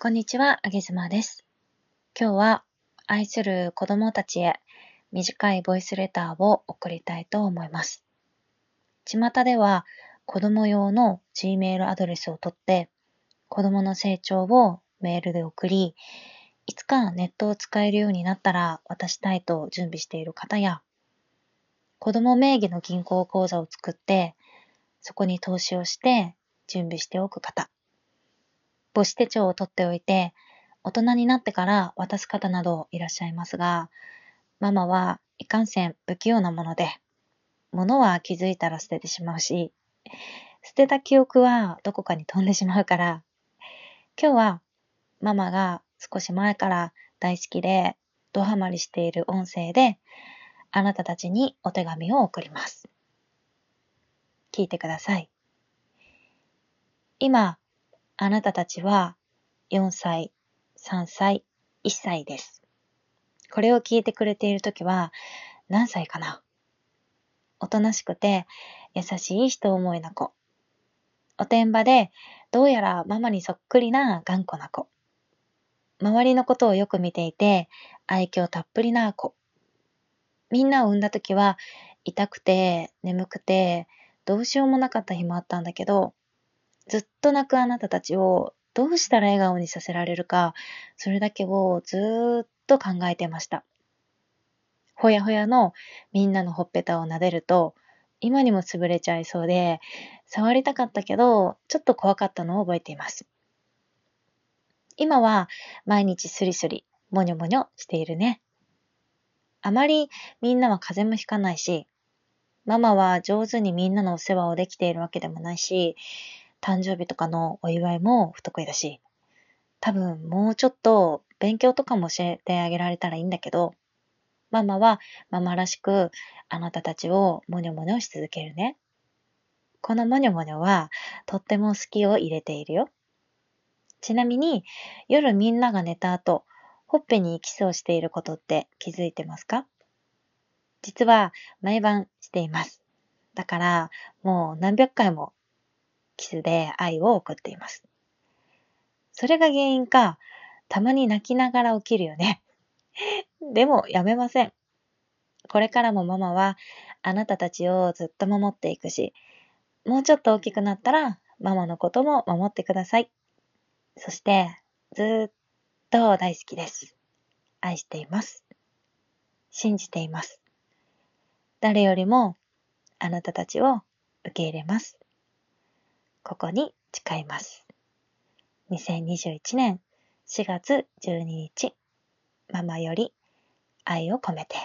こんにちは、あげずまです。今日は愛する子供たちへ短いボイスレターを送りたいと思います。巷では子供用の Gmail アドレスを取って子供の成長をメールで送り、いつかネットを使えるようになったら渡したいと準備している方や、子供名義の銀行口座を作って、そこに投資をして準備しておく方、母子手帳を取っておいて、大人になってから渡す方などいらっしゃいますが、ママはいかんせん不器用なもので、物は気づいたら捨ててしまうし、捨てた記憶はどこかに飛んでしまうから、今日はママが少し前から大好きでドハマりしている音声で、あなたたちにお手紙を送ります。聞いてください。今、あなたたちは4歳、3歳、1歳です。これを聞いてくれているときは何歳かな？おとなしくて優しい人思いな子。おてんばでどうやらママにそっくりな頑固な子。周りのことをよく見ていて愛嬌たっぷりな子。みんなを産んだ時は痛くて眠くてどうしようもなかった日もあったんだけどずっと泣くあなたたちをどうしたら笑顔にさせられるか、それだけをずっと考えてました。ほやほやのみんなのほっぺたを撫でると、今にも潰れちゃいそうで、触りたかったけど、ちょっと怖かったのを覚えています。今は毎日スリスリ、もにょもにょしているね。あまりみんなは風邪もひかないし、ママは上手にみんなのお世話をできているわけでもないし、誕生日とかのお祝いも不得意だし、多分もうちょっと勉強とかも教えてあげられたらいいんだけど、ママはママらしくあなたたちをもにょもにょし続けるね。このもにょもにょはとっても好きを入れているよ。ちなみに夜みんなが寝た後、ほっぺにキスをしていることって気づいてますか？実は毎晩しています。だからもう何百回もキスで愛を送っています。それが原因か、たまに泣きながら起きるよね。でもやめません。これからもママはあなたたちをずっと守っていくし、もうちょっと大きくなったらママのことも守ってください。そしてずっと大好きです。愛しています。信じています。誰よりもあなたたちを受け入れます。ここに誓います。2021年4月12日、ママより愛を込めて。